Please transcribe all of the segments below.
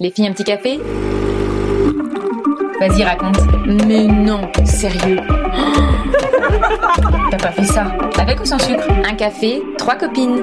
Les filles, un petit café? Vas-y, raconte. Mais non, sérieux. T'as pas fait ça Avec ou sans sucre? Un café, trois copines.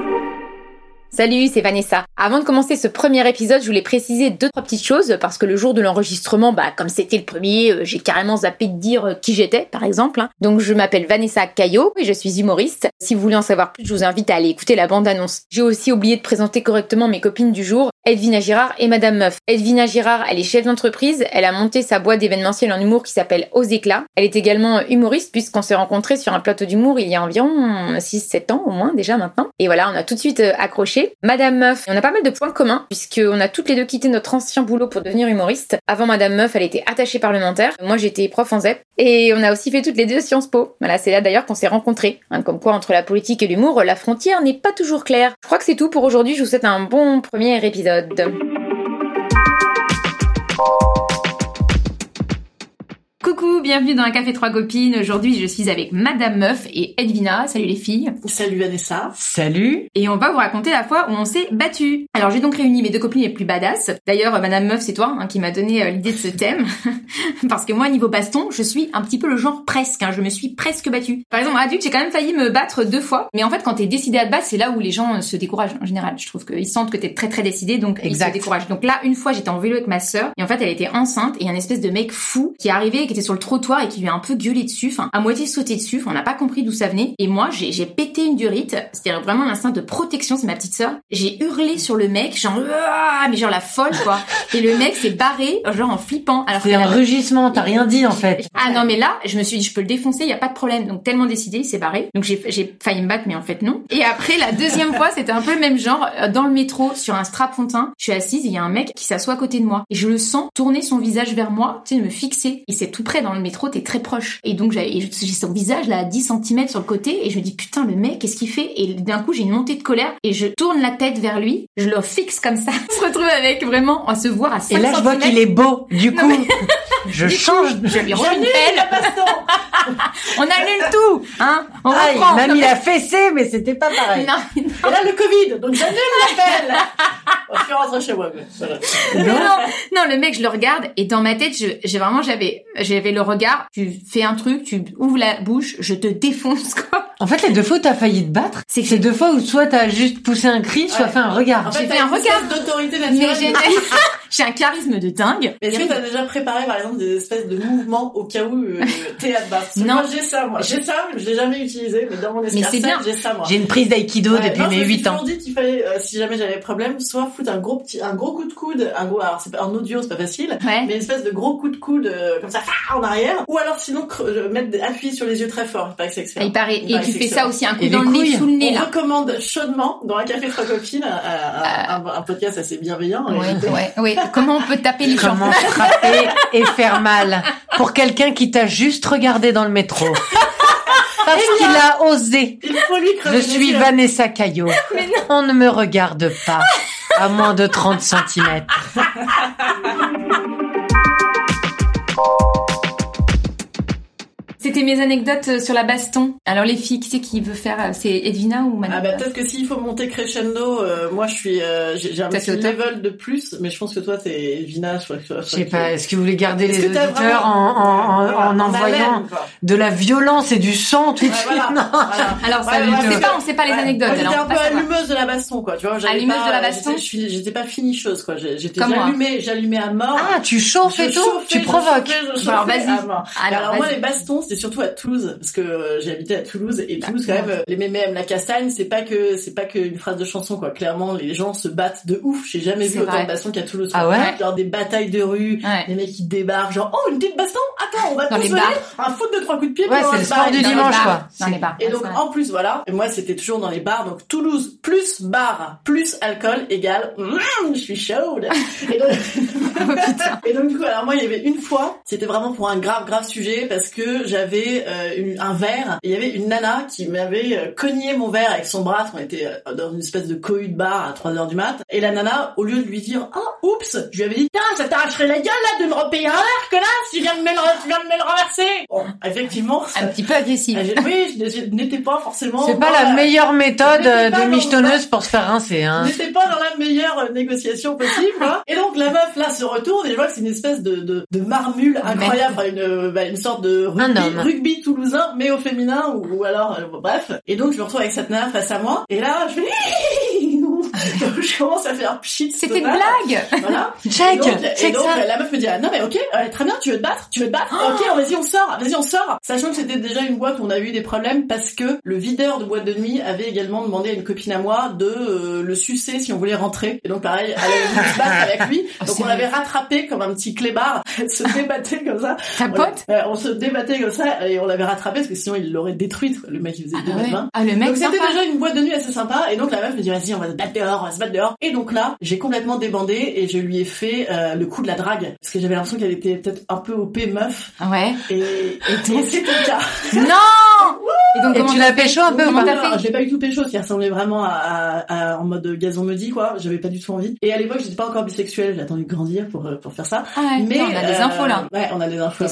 Salut, c'est Vanessa. Avant de commencer ce premier épisode, je voulais préciser deux trois petites choses parce que le jour de l'enregistrement, bah comme c'était le premier, euh, j'ai carrément zappé de dire euh, qui j'étais, par exemple. hein. Donc je m'appelle Vanessa Caillot et je suis humoriste. Si vous voulez en savoir plus, je vous invite à aller écouter la bande-annonce. J'ai aussi oublié de présenter correctement mes copines du jour, Edwina Girard et Madame Meuf. Edwina Girard, elle est chef d'entreprise, elle a monté sa boîte d'événementiel en humour qui s'appelle Aux éclats. Elle est également humoriste puisqu'on s'est rencontrés sur un plateau d'humour il y a environ 6-7 ans au moins déjà maintenant. Et voilà, on a tout de suite euh, accroché. Madame Meuf, on a pas mal de points communs puisqu'on a toutes les deux quitté notre ancien boulot pour devenir humoriste. Avant Madame Meuf, elle était attachée parlementaire. Moi, j'étais prof en ZEP. Et on a aussi fait toutes les deux Sciences Po. Voilà, c'est là d'ailleurs qu'on s'est rencontrés. Hein, comme quoi, entre la politique et l'humour, la frontière n'est pas toujours claire. Je crois que c'est tout pour aujourd'hui. Je vous souhaite un bon premier épisode. Bienvenue dans un café trois copines. Aujourd'hui, je suis avec Madame Meuf et Edwina. Salut les filles. Salut Vanessa. Salut Et on va vous raconter la fois où on s'est battu. Alors j'ai donc réuni mes deux copines les plus badass. D'ailleurs, Madame Meuf, c'est toi hein, qui m'a donné euh, l'idée de ce thème. Parce que moi, niveau baston, je suis un petit peu le genre presque. hein, je me suis presque battue. Par exemple, adulte, j'ai quand même failli me battre deux fois. Mais en fait, quand t'es décidé à te battre, c'est là où les gens euh, se découragent en général. Je trouve qu'ils sentent que t'es très très décidé, donc ils se Exact. découragent. Donc là, une fois, j'étais en vélo avec ma sœur et en fait, elle était enceinte et un espèce de mec fou qui est arrivé, qui était sur le trottoir et qui lui a un peu gueulé dessus, enfin à moitié sauté dessus. Enfin, on n'a pas compris d'où ça venait. Et moi, j'ai j'ai pété une durite. C'était vraiment l'instinct de protection. C'est ma petite sœur. J'ai hurlé sur le mec, genre Ah mais genre la folle quoi. Et le mec s'est barré, genre en flippant. Alors C'est un avait- rugissement, t'as rien dit en fait. ah non mais là, je me suis dit je peux le défoncer, il y a pas de problème. Donc tellement décidé, il s'est barré. Donc j'ai j'ai failli me battre mais en fait non. Et après la deuxième fois, c'était un peu le même genre euh, dans le métro sur un strapontin. Je suis assise, il y a un mec qui s'assoit à côté de moi et je le sens tourner son visage vers moi, tu sais me fixer. Et c'est tout près dans le métro, t'es très proche. Et donc j'ai son visage là à 10 cm sur le côté et je me dis putain le mec, qu'est-ce qu'il fait? Et d'un coup, j'ai une montée de colère et je tourne la tête vers lui, je le fixe comme ça. On se retrouve avec vraiment à se voir à 5 Et là, je vois qu'il est beau. Du coup, je change. je lui rends une pelle. On annule tout, hein On il reprend. Non, mais- la fessée, mais c'était pas pareil. Non, Et là le Covid, donc j'annule l'appel. je suis rentrée chez moi. mais voilà. non, non, non, le mec, je le regarde et dans ma tête, j'ai vraiment, j'avais, j'avais le regard. Tu fais un truc, tu ouvres la bouche, je te défonce quoi. En fait, les deux fois où t'as failli te battre, C'est que c'est deux fois où soit t'as juste poussé un cri, soit Ouais. fait un regard. En J'ai fait, fait un une regard. d'autorité Mais naturelle. j'ai, j'ai un charisme de dingue. Mais est-ce que t'as déjà préparé par exemple des espèces de mouvements au cas où euh, t'es à te battre Non. Moi j'ai ça, moi. J'ai ça, mais je l'ai jamais utilisé, mais dans mon bien. j'ai ça moi. J'ai une prise d'aïkido Ouais, depuis non, mes je me suis 8 ans. toujours dit qu'il fallait, euh, si jamais j'avais problème, soit foutre un gros petit, un gros coup de coude, un gros, alors c'est pas en audio, c'est pas facile, Ouais. mais une espèce de gros coup de coude euh, comme ça, en arrière, ou alors sinon cre- euh, mettre des- appuyer sur les yeux très fort. Il paraît que c'est il paraît. Il Et paraît tu fais ça aussi un coup Et dans le nez, sous le nez On là. recommande chaudement dans un café trois copines, un, un, un, un podcast assez bienveillant. en Ouais, ouais, ouais. Comment on peut taper les gens Comment frapper et faire mal pour quelqu'un qui t'a juste regardé dans le métro. Parce qu'il a osé. Il faut lui Je suis. Vanessa Caillot. On ne me regarde pas à moins de 30 cm. C'était mes anecdotes euh, sur la baston. Alors les filles, qui c'est qui veut faire euh, C'est Edwina ou Ah Madame bah peut-être que s'il faut monter crescendo, euh, moi je suis, euh, j'ai un petit level de plus, mais je pense que toi t'es Vina, je crois que. Je sais pas, est-ce que vous voulez garder les auditeurs vraiment- en, en, en, Voilà, en envoyant de la violence et du sang tout de Ouais, suite voilà, Non. voilà. Alors ça, Ouais, on ouais, sait pas, on sait pas les anecdotes. J'étais un peu allumeuse de la baston, quoi. Tu vois, Allumeuse pas- de la baston j'étais- je pas finicheuse, quoi. J'étais moi. j'allumais, j'allumais à mort. Ah, tu chauffes Je et tout Tu je provoques je alors, vas-y. Alors, moi les bastons c'était surtout à Toulouse parce que euh, j'ai habité à Toulouse et Toulouse quand même euh, les mémés aiment la castagne c'est pas que c'est pas qu'une phrase de chanson quoi. Clairement les gens se battent de ouf. J'ai jamais vu autant de bastons qu'à Toulouse. Ah ouais genre des batailles de rue Ouais. les mecs qui débarquent genre oh une petite baston attends on va bars. un foot de trois coups de pied Ouais, c'est le sport du dimanche, quoi. Dans les bars. Et donc en plus voilà, et moi c'était toujours dans les bars, donc Toulouse plus bar plus alcool égale mm, je suis chaude. Et donc, Oh, et donc du coup alors moi il y avait une fois, c'était vraiment pour un grave grave sujet parce que j'avais j'avais euh, une- un verre. Il y avait une nana qui m'avait euh, cogné mon verre avec son bras. parce qu'on était euh, dans une espèce de cohue de bar à 3 heures du mat. Et la nana, au lieu de lui dire « Oh, oups !» Je lui avais dit « Tiens, ça t'arracherait la gueule là de me repayer un verre, que là, si tu viens de me le, tu viens de me le renverser !» Bon, effectivement, Un petit peu agressif. Oui, je, je n'étais pas forcément... C'est pas la meilleure méthode euh, de michetonneuse pour se faire rincer, hein. La meilleure négociation possible. quoi. Et donc la meuf là se retourne et je vois que c'est une espèce de, de, de marmule incroyable, enfin, une, bah, une sorte de rugby, toulousain mais au féminin ou, ou alors euh, bref. Et donc je me retrouve avec cette nana face à moi et là je fais je commence à faire pchit. C'était une blague. Voilà. Check, Et donc, et check donc, ça. la meuf me dit ah, non mais ok euh, très bien tu veux te battre? Tu veux te battre? Ok vas-y on sort vas-y on sort. Sachant que c'était déjà une boîte où on a eu des problèmes parce que le videur de boîte de nuit avait également demandé à une copine à moi de euh, le sucer si on voulait rentrer. Et donc pareil elle avait se battre avec lui. Donc on l'avait rattrapé comme un petit clébard. Se débattait comme ça. Ta pote? on se débattait comme ça et on l'avait rattrapé parce que sinon il l'aurait détruite le mec il faisait Ah 2 mètres ouais. 20 Ah, le mec donc c'était déjà une boîte de nuit assez sympa. Et donc la meuf me dit vas-y on va se battre dehors on va se battre dehors. Et donc là j'ai complètement débandé et je lui ai fait euh, le coup de la drague. Parce que j'avais l'impression qu'elle était peut-être un peu OP meuf. Ouais. et, et, c'était le cas. Non Et donc, Et tu l'as pécho un peu ou Comment pas t'as Alors, fait je l'ai pas eu tout pécho qui ressemblait vraiment à, à- à- en mode gazon me dit quoi j'avais pas du tout envie et à l'époque j'étais pas encore bisexuelle j'ai attendu de grandir pour euh, pour faire ça Ah ouais, mais on a des euh, infos là. ouais on a des infos ouais.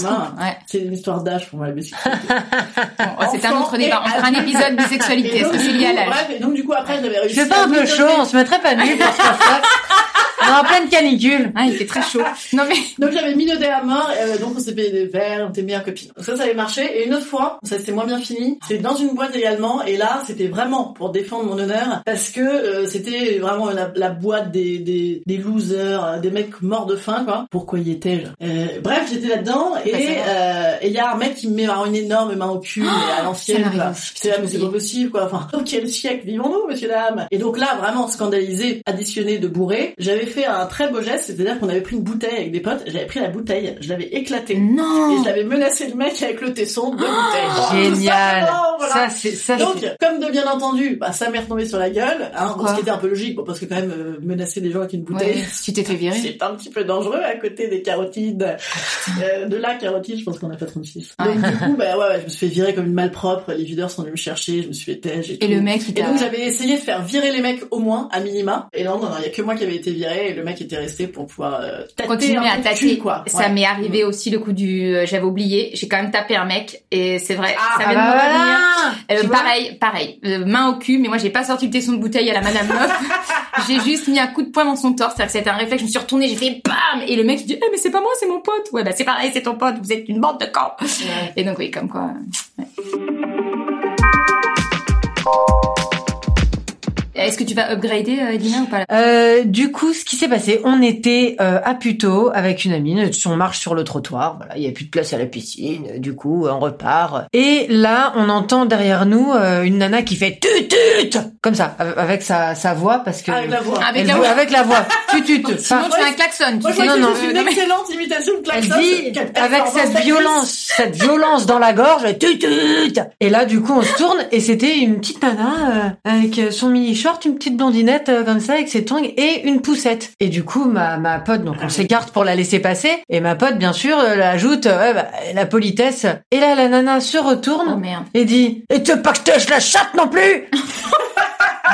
c'est une histoire d'âge pour moi la bisexualité Bon, oh, c'est un autre débat. On fera un épisode bisexualité. Est-ce que c'est du lié à l'âge bref, et donc du coup après j'avais Je réussi fais pas un peu chaud, on se mettrait pas nu pour faire ça. En pleine canicule. Ah, il fait très chaud. Non mais Donc j'avais minauté à mort, euh, donc on s'est payé des verres, on était meilleures copines. Donc ça, ça avait marché. Et une autre fois, ça c'était moins bien fini, c'est dans une boîte également, et là c'était vraiment pour défendre mon honneur, parce que euh, c'était vraiment la, la boîte des, des, des losers, euh, des mecs morts de faim, quoi. Pourquoi y étais-je? Euh, Bref, j'étais là-dedans, et va. euh, et il y a un mec qui me met une énorme main au cul, mais à l'ancienne, là, putain, mais c'est pas possible, quoi. Enfin, quel siècle vivons-nous, monsieur dame? Et donc là, vraiment scandalisé, additionné de bourré, j'avais fait un très beau geste, c'est-à-dire qu'on avait pris une bouteille avec des potes, j'avais pris la bouteille, je l'avais éclatée. Et non. je l'avais menacé le mec avec le tesson de bouteille. Génial. Tout simplement, voilà. Ça, c'est, ça, Donc, comme de bien entendu, bah, ça m'est retombé sur la gueule, hein, ce qui était un peu logique, bon, parce que quand même, euh, menacer des gens avec une bouteille, Ouais, tu t'es fait virer. c'est un petit peu dangereux à côté des carotides. Euh, de la carotide, je pense qu'on a pas 36. Ouais. Donc du coup, bah ouais, ouais, je me suis fait virer comme une malpropre, les videurs sont venus me chercher, je me suis fait tège et, Et tout. le mec, il Et donc j'avais essayé de faire virer les mecs au moins, à minima. Et non, non, non, il y a que moi qui avait été viré et le mec était resté pour pouvoir euh, tâter continuer un à peu tâter. cul, quoi. Ça Ouais. m'est arrivé aussi le coup du, euh, j'avais oublié, j'ai quand même tapé un mec et c'est vrai, ça Ah vient bah de me revenir. voilà. Euh, pareil, pareil, main au cul, mais moi j'ai pas sorti le tesson de bouteille à la Madame Meuf. j'ai juste mis un coup de poing dans son torse, c'est-à-dire que c'était un réflexe, je me suis retournée, j'ai fait BAM Et le mec dit, eh mais c'est pas moi, c'est mon pote. Ouais bah c'est pareil, c'est ton pote, vous êtes une bande de. Ouais. Et donc oui, comme quoi. ouais. Est-ce que tu vas upgrader, euh, Dina, ou pas Euh, du coup, ce qui s'est passé, on était euh, à Puteaux avec une amie, on marche sur le trottoir, voilà, il y a plus de place à la piscine, du coup, on repart. Et là, on entend derrière nous euh, une nana qui fait tut tut comme ça, avec sa, sa voix parce que Avec la voix. Avec Elle la veut- voix. avec la voix, tut tut. Sinon Enfin, tu fais un klaxon, tu Moi, que non, c'est non, une non, mais- excellente imitation de Elle klaxon. dit, Quelle avec cette violence, cette violence dans la gorge, elle tut tut. Et là, du coup, on se tourne et c'était une petite nana euh, avec son mini short, une petite blondinette euh, comme ça avec ses tongs et une poussette. Et du coup, ma ma pote, donc on s'écarte pour la laisser passer. Et ma pote, bien sûr, euh, ajoute euh, ouais, bah, la politesse. Et là, la nana se retourne Oh merde. et dit Et tu pas que je la chatte non plus?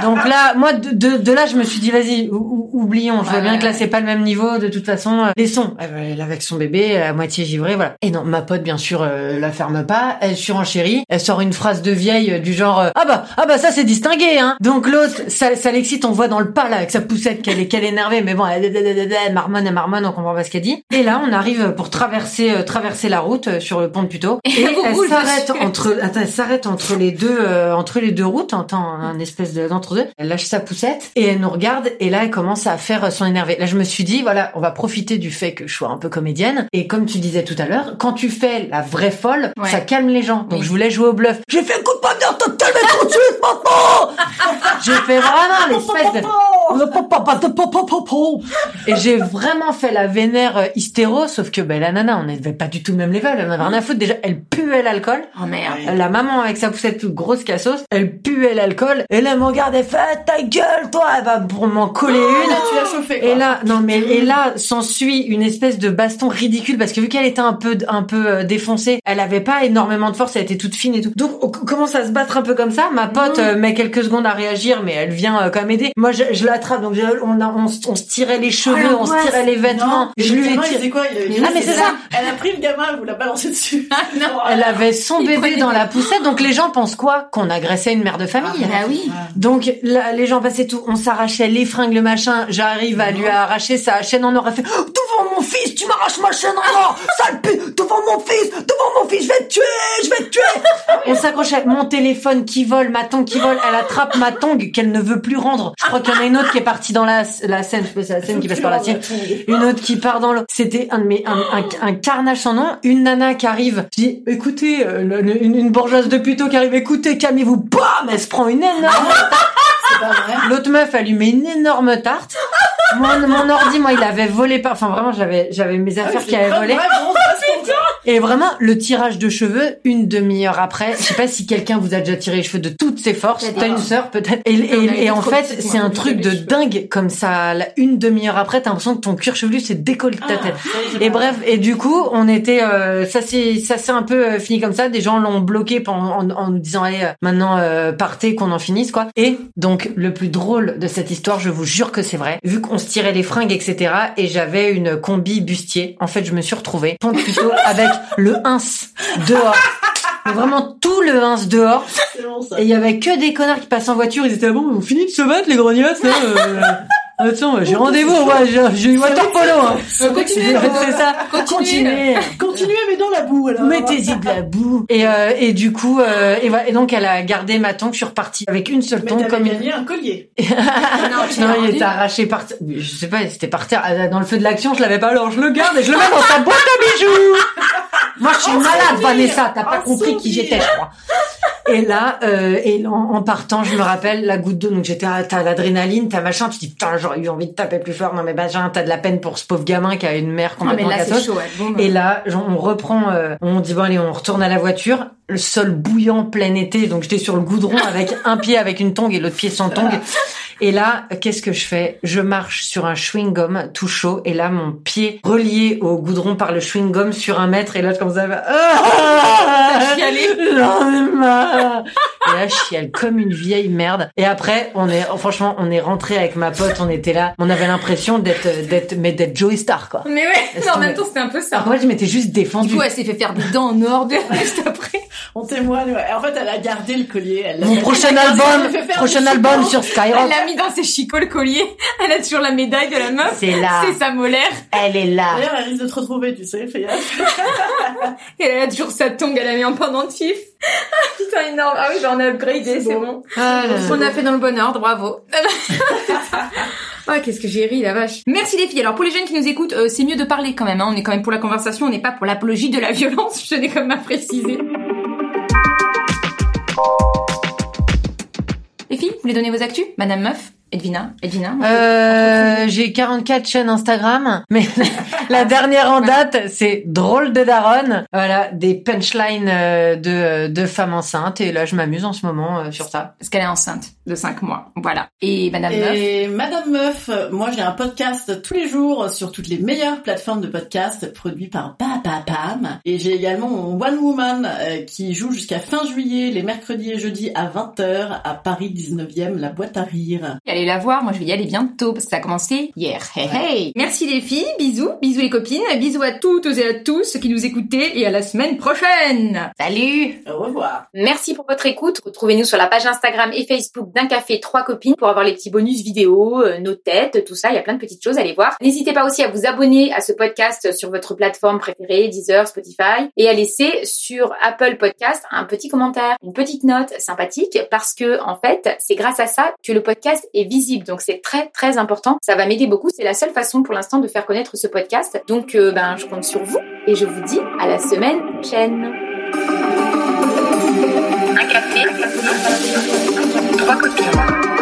Donc là, moi, de, de, de là, je me suis dit, vas-y, ou- ou- oublions. Je vois Ouais, bien ouais, que là, ouais. c'est pas le même niveau. De toute façon, euh, laissons. Elle, avec son bébé, à moitié givré, voilà. Et non, ma pote, bien sûr, euh, la ferme pas. Elle surenchérit. Elle sort une phrase de vieille euh, du genre, euh, ah bah, ah bah, ça c'est distingué, hein. Donc l'autre, ça, ça l'excite. On voit dans le pas là avec sa poussette qu'elle est, qu'elle est énervée. Mais bon, elle, elle, elle, marmonne, elle marmonne, on comprend pas ce qu'elle dit. Et là, on arrive pour traverser, euh, traverser la route euh, sur le pont de Puteaux. Et Et elle s'arrête entre, attends, elle s'arrête entre les deux, entre les deux routes, en un espèce de- d'entre-deux. Elle lâche sa poussette et elle nous regarde et là elle commence à faire son énervé. Là je me suis dit voilà, on va profiter du fait que je sois un peu comédienne et comme tu disais tout à l'heure, quand tu fais la vraie folle, Ouais. ça calme les gens. Donc Oui. je voulais jouer au bluff. J'ai fait un coup de poing dans ton calme tout de suite maintenant. J'ai fait vraiment l'espèce de et j'ai vraiment fait la vénère euh, hystéro, sauf que ben, la nana, on n'avait pas du tout le même level, elle en avait rien à foutre. Déjà, elle puait l'alcool. Oh merde. La maman avec sa poussette toute grosse cassos, elle puait l'alcool. Et elle me regarde, des fêtes, ta gueule, toi, elle va pour m'en coller une. Là, tu l'as chauffé. Quoi. Et là, non mais et là s'ensuit une espèce de baston ridicule parce que vu qu'elle était un peu un peu euh, défoncée, elle avait pas énormément de force, elle était toute fine et tout. Donc on commence à se battre un peu comme ça? Ma pote euh, met quelques secondes à réagir, mais elle vient euh, quand même aider. Moi, je, je l'attrape, donc je- on, a- on, se- on se tirait les cheveux, on se tirait les vêtements. Non, je lui ai tiré. quoi? Il Ah, mais c'est ça. Elle a pris le gamin, elle vous l'a balancé dessus. non. Elle avait son Il bébé dans la poussette, donc les gens pensent quoi? Qu'on agressait une mère de famille. Ah oui. Donc là, les gens passaient tout, on s'arrachait les fringues, le machin. J'arrive à lui arracher sa chaîne en or. Elle fait oh, devant mon fils, tu m'arraches ma chaîne en or, sale pute, devant mon fils, devant mon fils, je vais te tuer, je vais te tuer. On s'accrochait, mon téléphone qui vole, ma tongue qui vole. Elle attrape ma tongue qu'elle ne veut plus rendre. Je crois qu'il y en a une autre qui est partie dans la la scène, je sais pas si c'est la scène qui passe par la sienne. Une autre qui part dans l'eau. C'était un, de mes- un, un, un carnage sans nom. Une nana qui arrive. Je dis, écoutez, euh, le- une, une bourgeoise de puto qui arrive. Écoutez, calmez-vous. Bam! Elle se prend une énorme C'est pas vrai. L'autre meuf, met une énorme tarte. Mon, mon ordi, moi, il avait volé pas. Enfin, vraiment, j'avais, j'avais mes affaires qui avaient volé. Bon. Et vraiment, le tirage de cheveux, une demi-heure après. Je sais pas si quelqu'un vous a déjà tiré les cheveux de toutes ses forces. T'as une sœur, peut-être. Et, en fait, c'est un truc de dingue. Comme ça, une demi-heure après, t'as l'impression que ton cuir chevelu s'est décollé de ta tête. Ah, j'ai Et bref, et du coup, on était, euh, ça c'est, ça c'est un peu euh, fini comme ça. Des gens l'ont bloqué en, en nous disant allez, euh, maintenant euh, partez, qu'on en finisse quoi. Et donc le plus drôle de cette histoire, je vous jure que c'est vrai. Vu qu'on se tirait les fringues, etc. Et j'avais une combi bustier. En fait, je me suis retrouvée plutôt avec le ins dehors. Vraiment tout le ins dehors. C'est bon, ça. Et il y avait que des connards qui passaient en voiture. Ils étaient là, bon, on finit de se battre les grognasses. Hein, euh... Attends, j'ai rendez-vous, ouais, j'ai eu water polo. Hein. Continuez, c'est- ça. Continuez. Continuez. Mais dans la boue, alors. Mettez-y de la boue. Et, euh, et du coup, euh, et, voilà. et donc elle a gardé ma tongue. Je suis repartie avec une seule Mais tongue t'avais comme gagné un collier. non, il était arraché par. Je sais pas, c'était par terre. Ah, Dans le feu de l'action, je l'avais pas. Alors je le garde et je le mets dans sa boîte à bijoux. Moi, je suis En malade, souvenir. Vanessa. T'as pas compris qui j'étais, je crois. Et là, euh, et en, en partant, je me rappelle la goutte d'eau. Donc j'étais, ah, t'as l'adrénaline, t'as machin. Tu te dis putain, j'aurais eu envie de taper plus fort. Non mais ben, t'as de la peine pour ce pauvre gamin qui a une mère Ah, mais complètement là, c'est cassos. chaud, ouais. Bon, bah. Et là, genre, on reprend, euh, on dit bon allez, on retourne à la voiture. Le sol bouillant, plein été, donc j'étais sur le goudron avec un pied avec une tongue et l'autre pied sans tongue. Et là, qu'est-ce que je fais? Je marche sur un chewing gum tout chaud et là, mon pied relié au goudron par le chewing gum sur un mètre et là, je commence à faire. Ah J'en ai marre. Et là, je chiale comme une vieille merde. Et après, on est, franchement, on est rentré avec ma pote, on était là. On avait l'impression d'être, d'être, mais d'être Joey Star, quoi. Mais ouais, non, en même temps, c'était un peu ça. Alors moi, je m'étais juste défendue. Du coup, elle s'est fait faire des dents en or de juste après. On témoigne, ouais. En fait, elle a gardé le collier. Elle Mon prochain album, fait prochain album sur Elle Skyrock. Mis dans ses chicots, le collier. Elle a toujours la médaille de la meuf. C'est là. C'est sa molaire. Elle est là. D'ailleurs, elle risque de te retrouver, tu sais, fais gaffe. Et elle a toujours sa tongue, elle a mis en pendentif. Ah, putain, énorme. Ah oui, j'en ai upgradé, c'est bon. Ah. On a fait dans le bon ordre, bravo. Ouais, qu'est-ce que j'ai ri, la vache. Merci les filles. Alors pour les jeunes qui nous écoutent, euh, c'est mieux de parler quand même. Hein. On est quand même pour la conversation, on n'est pas pour l'apologie de la violence. Je tenais quand même à préciser. Vous voulez donner vos actus Madame Meuf, Edwina, Edwina. Euh, j'ai 44 chaînes Instagram, mais la dernière en date, c'est drôle de daronne. Voilà, des punchlines euh, de, de femmes enceintes. Et là, je m'amuse en ce moment euh, sur ça. Parce qu'elle est enceinte de 5 mois. Voilà. Et Madame Meuf. Et Madame Meuf, euh, moi j'ai un podcast tous les jours sur toutes les meilleures plateformes de podcast produits par Bababam. Et j'ai également mon One Woman euh, qui joue jusqu'à fin juillet, les mercredis et jeudis à 20h à Paris 19e, la boîte à rire. Allez la voir, moi je vais y aller bientôt parce que ça a commencé hier. Hey hey Merci les filles, bisous, bisous les copines, bisous à toutes et à tous qui nous écoutez et à la semaine prochaine Salut Au revoir. Merci pour votre écoute. Retrouvez-nous sur la page Instagram et Facebook d'un café trois copines pour avoir les petits bonus vidéo, euh, nos têtes, tout ça. Il y a plein de petites choses à aller voir. N'hésitez pas aussi à vous abonner à ce podcast sur votre plateforme préférée, Deezer, Spotify, et à laisser sur Apple Podcast un petit commentaire, une petite note sympathique parce que en fait, c'est grâce à ça que le podcast est visible. Donc c'est très très important. Ça va m'aider beaucoup. C'est la seule façon pour l'instant de faire connaître ce podcast. Donc euh, ben je compte sur vous et je vous dis à la semaine prochaine. Un café, trois.